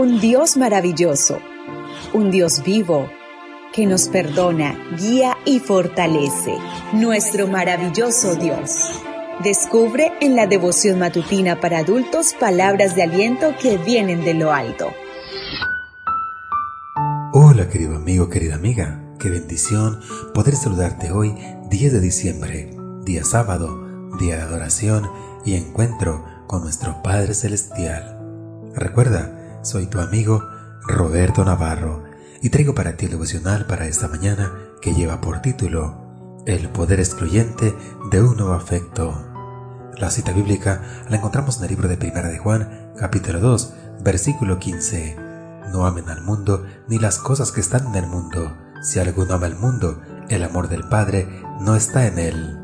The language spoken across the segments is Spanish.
Un Dios maravilloso, un Dios vivo, que nos perdona, guía y fortalece. Nuestro maravilloso Dios. Descubre en la devoción matutina para adultos palabras de aliento que vienen de lo alto. Hola querido amigo, querida amiga. Qué bendición poder saludarte hoy, 10 de diciembre, día sábado, día de adoración y encuentro con nuestro Padre Celestial. Recuerda, soy tu amigo Roberto Navarro y traigo para ti el devocional para esta mañana que lleva por título El poder excluyente de un nuevo afecto. La cita bíblica la encontramos en el libro de Primera de Juan, capítulo 2, versículo 15. No amen al mundo ni las cosas que están en el mundo. Si alguno ama el mundo, el amor del Padre no está en él.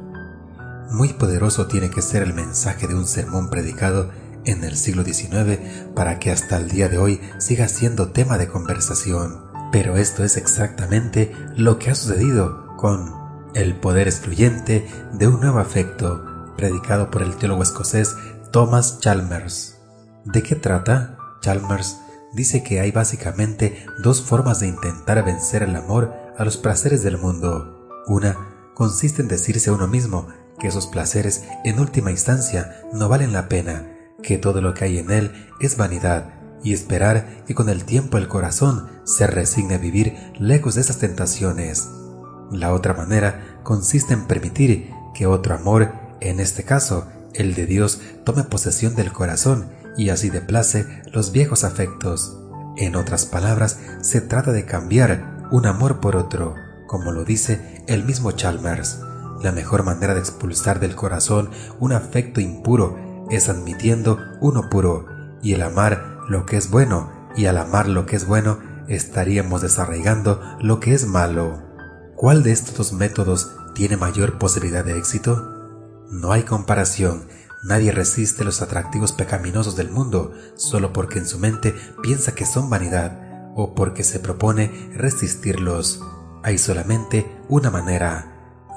Muy poderoso tiene que ser el mensaje de un sermón predicado en el siglo XIX para que hasta el día de hoy siga siendo tema de conversación. Pero esto es exactamente lo que ha sucedido con el poder excluyente de un nuevo afecto, predicado por el teólogo escocés Thomas Chalmers. ¿De qué trata? Chalmers dice que hay básicamente dos formas de intentar vencer el amor a los placeres del mundo. Una consiste en decirse a uno mismo que esos placeres en última instancia no valen la pena, que todo lo que hay en él es vanidad, y esperar que con el tiempo el corazón se resigne a vivir lejos de esas tentaciones. La otra manera consiste en permitir que otro amor, en este caso el de Dios, tome posesión del corazón y así deplace los viejos afectos. En otras palabras, se trata de cambiar un amor por otro, como lo dice el mismo Chalmers. La mejor manera de expulsar del corazón un afecto impuro es admitiendo uno puro y el amar lo que es bueno y al amar lo que es bueno estaríamos desarraigando lo que es malo. ¿Cuál de estos dos métodos tiene mayor posibilidad de éxito? No hay comparación. Nadie resiste los atractivos pecaminosos del mundo solo porque en su mente piensa que son vanidad o porque se propone resistirlos. Hay solamente una manera,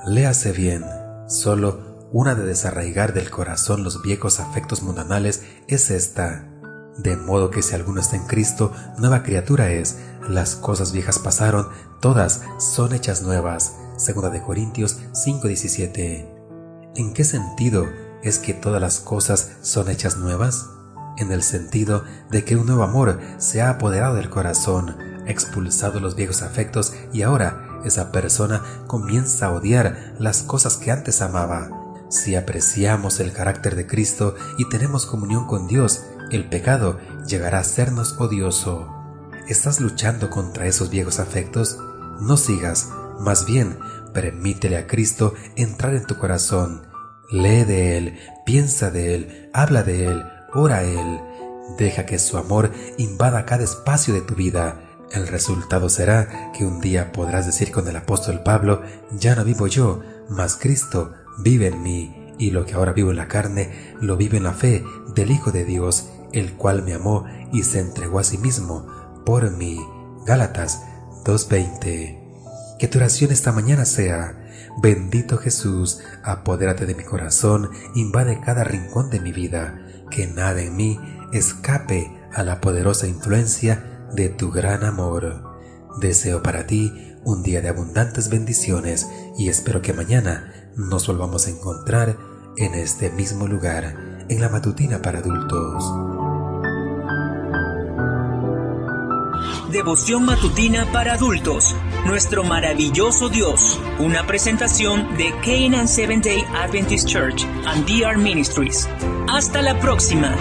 Léase bien, solo una de desarraigar del corazón los viejos afectos mundanales es esta. De modo que si alguno está en Cristo, nueva criatura es, las cosas viejas pasaron, todas son hechas nuevas. Segunda de Corintios 5:17. ¿En qué sentido es que todas las cosas son hechas nuevas? En el sentido de que un nuevo amor se ha apoderado del corazón, expulsado los viejos afectos y ahora esa persona comienza a odiar las cosas que antes amaba. Si apreciamos el carácter de Cristo y tenemos comunión con Dios, el pecado llegará a sernos odioso. ¿Estás luchando contra esos viejos afectos? No sigas, más bien, permítele a Cristo entrar en tu corazón. Lee de Él, piensa de Él, habla de Él, ora a Él. Deja que su amor invada cada espacio de tu vida el resultado será que un día podrás decir con el apóstol Pablo, ya no vivo yo, mas Cristo vive en mí, y lo que ahora vivo en la carne, lo vivo en la fe del Hijo de Dios, el cual me amó y se entregó a sí mismo por mí. Gálatas 2.20. Que tu oración esta mañana sea, bendito Jesús, apodérate de mi corazón, invade cada rincón de mi vida, que nada en mí escape a la poderosa influencia de tu gran amor. Deseo para ti un día de abundantes bendiciones y espero que mañana nos volvamos a encontrar en este mismo lugar, en la matutina para adultos. Devoción matutina para adultos. Nuestro maravilloso Dios. Una presentación de Canaan Seventh Day Adventist Church and DR Ministries. Hasta la próxima.